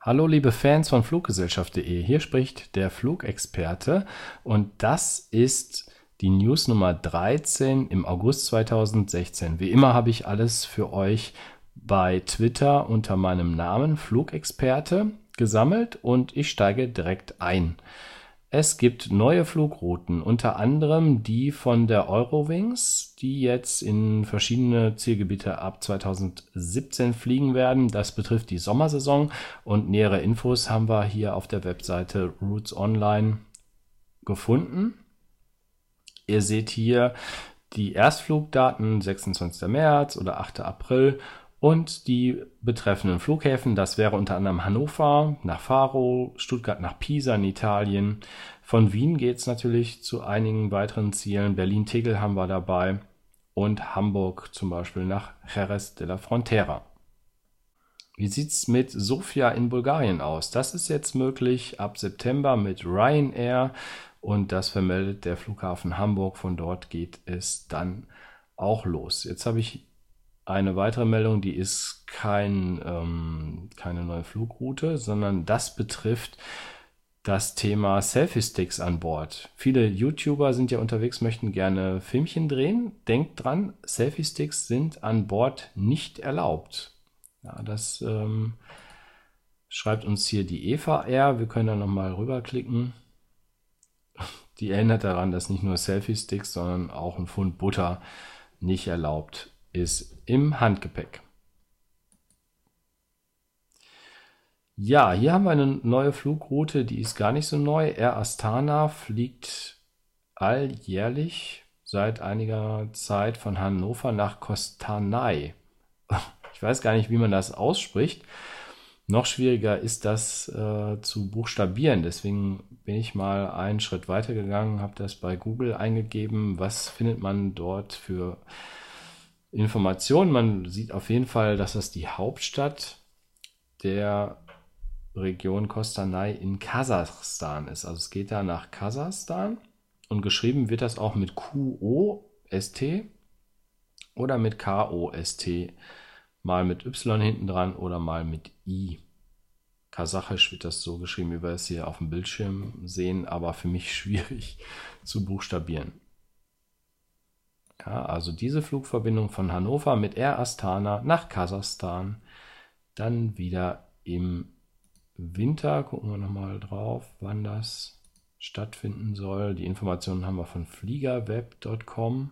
Hallo liebe Fans von Fluggesellschaft.de, hier spricht der Flugexperte und das ist die News Nummer 13 im August 2016. Wie immer habe ich alles für euch bei Twitter unter meinem Namen Flugexperte gesammelt und ich steige direkt ein. Es gibt neue Flugrouten, unter anderem die von der Eurowings, die jetzt in verschiedene Zielgebiete ab 2017 fliegen werden. Das betrifft die Sommersaison und nähere Infos haben wir hier auf der Webseite Routes Online gefunden. Ihr seht hier die Erstflugdaten 26. März oder 8. April und die betreffenden Flughäfen, das wäre unter anderem Hannover nach Faro, Stuttgart nach Pisa in Italien. Von Wien geht's natürlich zu einigen weiteren Zielen. Berlin-Tegel haben wir dabei und Hamburg zum Beispiel nach Jerez de la Frontera. Wie sieht's mit Sofia in Bulgarien aus? Das ist jetzt möglich ab September mit Ryanair und das vermeldet der Flughafen Hamburg. Von dort geht es dann auch los. Jetzt habe ich eine weitere Meldung, die ist kein, ähm, keine neue Flugroute, sondern das betrifft das Thema Selfie-Sticks an Bord. Viele YouTuber sind ja unterwegs, möchten gerne Filmchen drehen. Denkt dran, Selfie-Sticks sind an Bord nicht erlaubt. Ja, das ähm, schreibt uns hier die Eva R. Wir können da nochmal rüberklicken. Die erinnert daran, dass nicht nur Selfie-Sticks, sondern auch ein Pfund Butter nicht erlaubt ist im Handgepäck. Ja, hier haben wir eine neue Flugroute, die ist gar nicht so neu. Air Astana fliegt alljährlich seit einiger Zeit von Hannover nach Kostanay. Ich weiß gar nicht, wie man das ausspricht. Noch schwieriger ist das äh, zu buchstabieren. Deswegen bin ich mal einen Schritt weiter gegangen, habe das bei Google eingegeben. Was findet man dort für Informationen. Man sieht auf jeden Fall, dass das die Hauptstadt der Region Kostanay in Kasachstan ist. Also es geht da nach Kasachstan und geschrieben wird das auch mit Q-O-S-T oder mit K-O-S-T. Mal mit Y hinten dran oder mal mit I. Kasachisch wird das so geschrieben, wie wir es hier auf dem Bildschirm sehen, aber für mich schwierig zu buchstabieren. Ja, also diese Flugverbindung von Hannover mit Air Astana nach Kasachstan. Dann wieder im Winter. Gucken wir nochmal drauf, wann das stattfinden soll. Die Informationen haben wir von fliegerweb.com.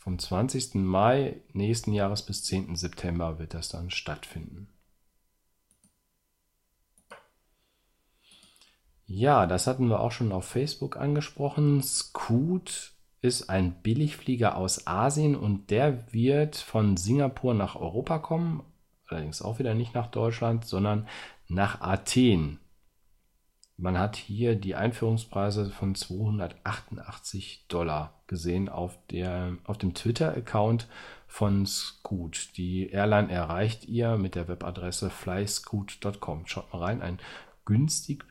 Vom 20. Mai nächsten Jahres bis 10. September wird das dann stattfinden. Ja, das hatten wir auch schon auf Facebook angesprochen. Scoot ist ein Billigflieger aus Asien und der wird von Singapur nach Europa kommen. Allerdings auch wieder nicht nach Deutschland, sondern nach Athen. Man hat hier die Einführungspreise von 288 Dollar gesehen auf, der, auf dem Twitter-Account von Scoot. Die Airline erreicht ihr mit der Webadresse flyscoot.com. Schaut mal rein, ein günstig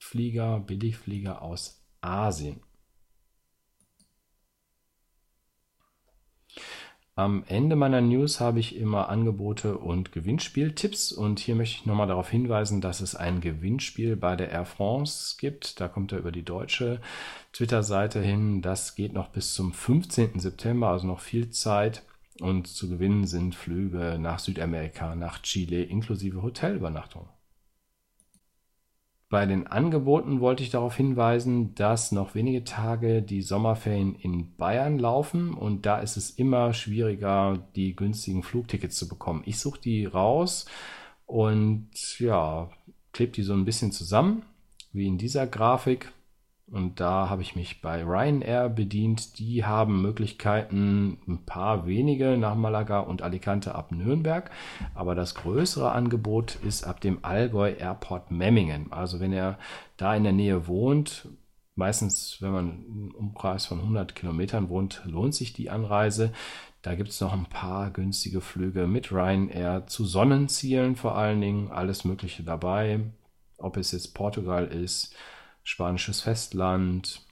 Flieger, Billigflieger aus Asien. Am Ende meiner News habe ich immer Angebote und Gewinnspieltipps und hier möchte ich nochmal darauf hinweisen, dass es ein Gewinnspiel bei der Air France gibt. Da kommt er über die deutsche Twitter-Seite hin. Das geht noch bis zum 15. September, also noch viel Zeit. Und zu gewinnen sind Flüge nach Südamerika, nach Chile inklusive Hotelübernachtung. Bei den Angeboten wollte ich darauf hinweisen, dass noch wenige Tage die Sommerferien in Bayern laufen und da ist es immer schwieriger, die günstigen Flugtickets zu bekommen. Ich suche die raus und ja, klebe die so ein bisschen zusammen, wie in dieser Grafik. Und da habe ich mich bei Ryanair bedient. Die haben Möglichkeiten, ein paar wenige nach Malaga und Alicante ab Nürnberg. Aber das größere Angebot ist ab dem Allgäu Airport Memmingen. Also wenn ihr da in der Nähe wohnt, meistens wenn man im Umkreis von 100 Kilometern wohnt, lohnt sich die Anreise. Da gibt es noch ein paar günstige Flüge mit Ryanair zu Sonnenzielen vor allen Dingen. Alles Mögliche dabei. Ob es jetzt Portugal ist, spanisches Festland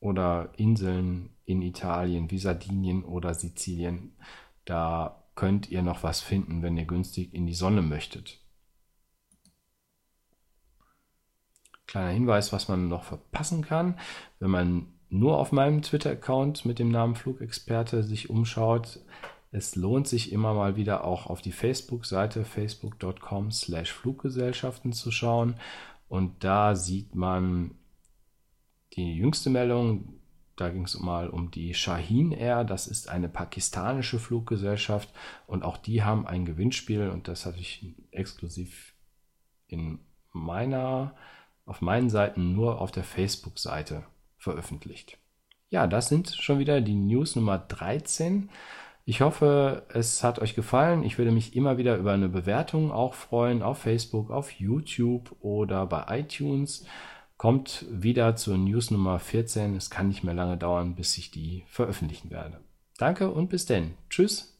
oder Inseln in Italien wie Sardinien oder Sizilien. Da könnt ihr noch was finden, wenn ihr günstig in die Sonne möchtet. Kleiner Hinweis, was man noch verpassen kann, wenn man nur auf meinem Twitter-Account mit dem Namen Flugexperte sich umschaut. Es lohnt sich immer mal wieder auch auf die Facebook-Seite facebook.com slash Fluggesellschaften zu schauen. Und da sieht man die jüngste Meldung, da ging es mal um die Shaheen Air. Das ist eine pakistanische Fluggesellschaft und auch die haben ein Gewinnspiel und das hatte ich exklusiv in meiner, auf meinen Seiten nur auf der Facebook-Seite veröffentlicht. Ja, das sind schon wieder die News Nummer 13. Ich hoffe, es hat euch gefallen. Ich würde mich immer wieder über eine Bewertung auch freuen auf Facebook, auf YouTube oder bei iTunes. Kommt wieder zur News Nummer 14. Es kann nicht mehr lange dauern, bis ich die veröffentlichen werde. Danke und bis denn. Tschüss.